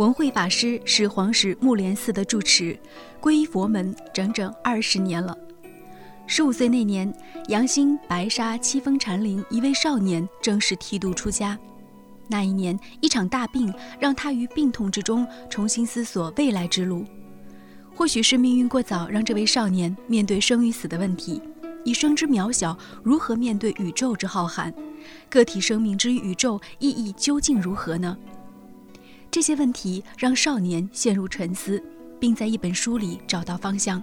文慧法师是黄石木莲寺的住持，皈依佛门整整二十年了。十五岁那年，杨兴白沙七峰禅林一位少年正式剃度出家。那一年，一场大病让他于病痛之中重新思索未来之路。或许是命运过早，让这位少年面对生与死的问题：一生之渺小，如何面对宇宙之浩瀚？个体生命之于宇宙意义究竟如何呢？这些问题让少年陷入沉思，并在一本书里找到方向。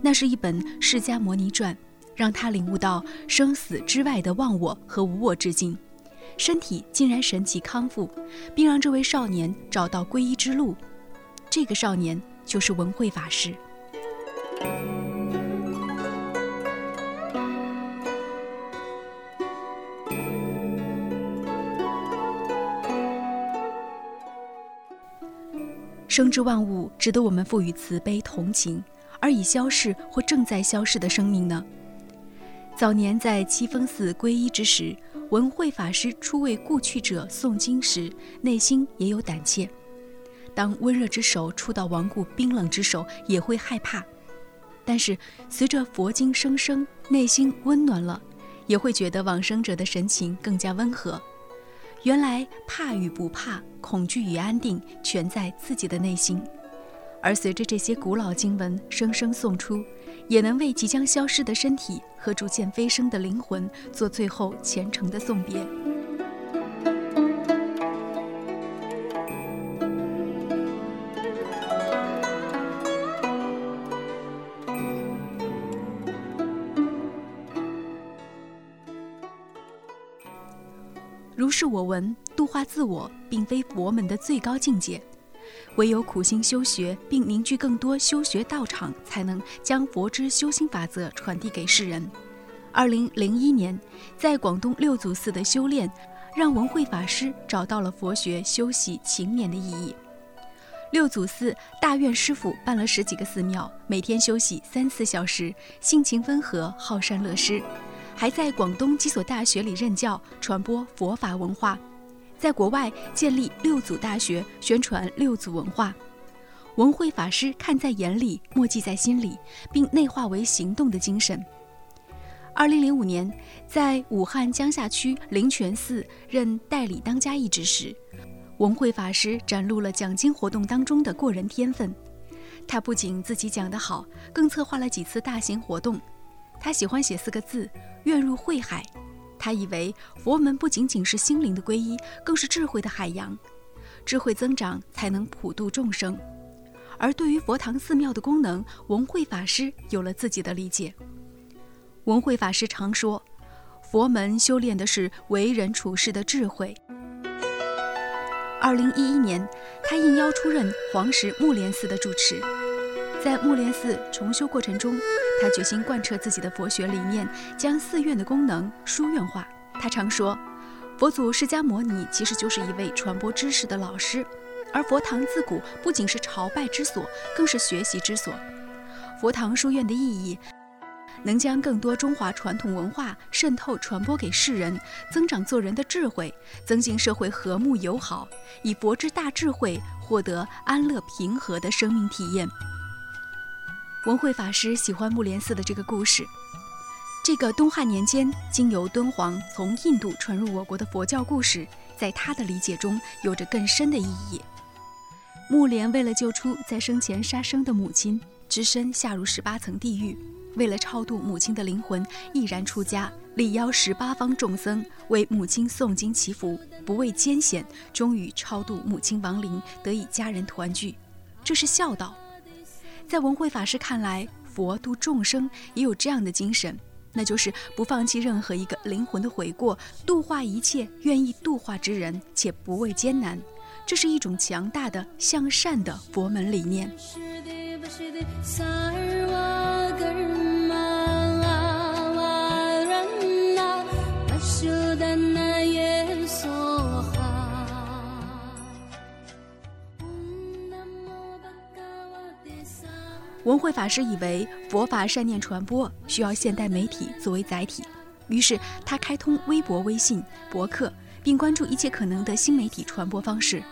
那是一本《释迦牟尼传》，让他领悟到生死之外的忘我和无我之境，身体竟然神奇康复，并让这位少年找到皈依之路。这个少年就是文慧法师。生之万物值得我们赋予慈悲同情，而已消逝或正在消逝的生命呢？早年在七峰寺皈依之时，文慧法师初为故去者诵经时，内心也有胆怯。当温热之手触到亡故冰冷之手，也会害怕。但是随着佛经声声，内心温暖了，也会觉得往生者的神情更加温和。原来怕与不怕，恐惧与安定，全在自己的内心。而随着这些古老经文声声送出，也能为即将消失的身体和逐渐飞升的灵魂做最后虔诚的送别。是我闻，度化自我并非佛门的最高境界，唯有苦心修学，并凝聚更多修学道场，才能将佛之修心法则传递给世人。二零零一年，在广东六祖寺的修炼，让文慧法师找到了佛学修习勤勉的意义。六祖寺大院师傅办了十几个寺庙，每天休息三四小时，性情温和，好善乐施。还在广东几所大学里任教，传播佛法文化，在国外建立六祖大学，宣传六祖文化。文慧法师看在眼里，默记在心里，并内化为行动的精神。二零零五年，在武汉江夏区灵泉寺任代理当家一职时，文慧法师展露了讲经活动当中的过人天分。他不仅自己讲得好，更策划了几次大型活动。他喜欢写四个字：愿入慧海。他以为佛门不仅仅是心灵的皈依，更是智慧的海洋。智慧增长，才能普度众生。而对于佛堂寺庙的功能，文慧法师有了自己的理解。文慧法师常说，佛门修炼的是为人处事的智慧。二零一一年，他应邀出任黄石木莲寺的住持。在木莲寺重修过程中，他决心贯彻自己的佛学理念，将寺院的功能书院化。他常说，佛祖释迦牟尼其实就是一位传播知识的老师，而佛堂自古不仅是朝拜之所，更是学习之所。佛堂书院的意义，能将更多中华传统文化渗透传播给世人，增长做人的智慧，增进社会和睦友好，以佛之大智慧获得安乐平和的生命体验。文慧法师喜欢木莲寺的这个故事。这个东汉年间经由敦煌从印度传入我国的佛教故事，在他的理解中有着更深的意义。木莲为了救出在生前杀生的母亲，只身下入十八层地狱；为了超度母亲的灵魂，毅然出家，力邀十八方众僧为母亲诵经祈福，不畏艰险，终于超度母亲亡灵，得以家人团聚。这是孝道。在文慧法师看来，佛度众生也有这样的精神，那就是不放弃任何一个灵魂的悔过，度化一切愿意度化之人，且不畏艰难。这是一种强大的向善的佛门理念。文慧法师以为佛法善念传播需要现代媒体作为载体，于是他开通微博、微信、博客，并关注一切可能的新媒体传播方式。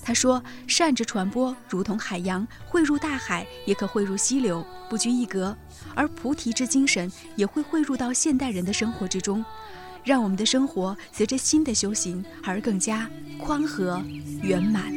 他说：‘善之传播如同海洋，汇入大海；也可汇入溪流，不拘一格；而菩提之精神也会汇入到现代人的生活之中，让我们的生活随着新的修行而更加宽和圆满。’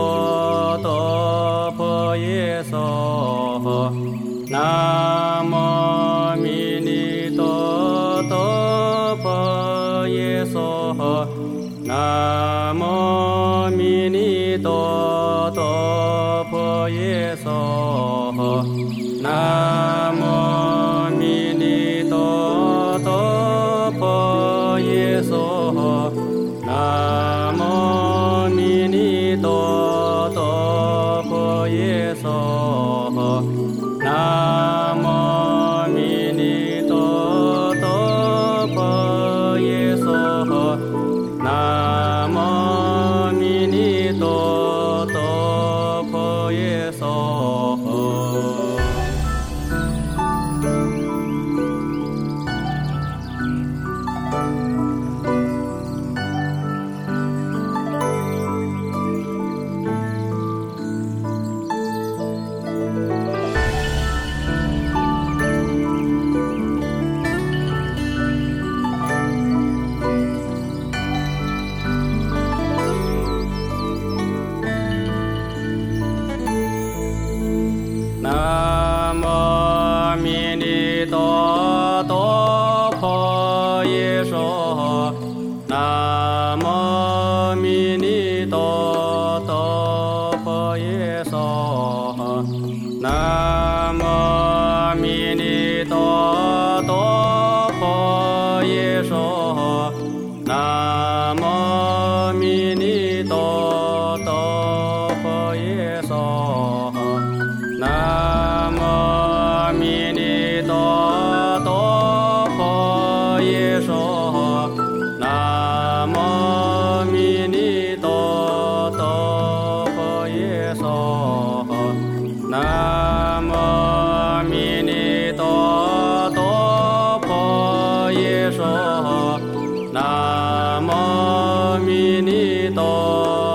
哆哆婆耶，南无密栗哆哆婆耶娑，南无密栗哆婆耶娑，南。南无密栗多哆婆曳娑诃南无弥勒佛。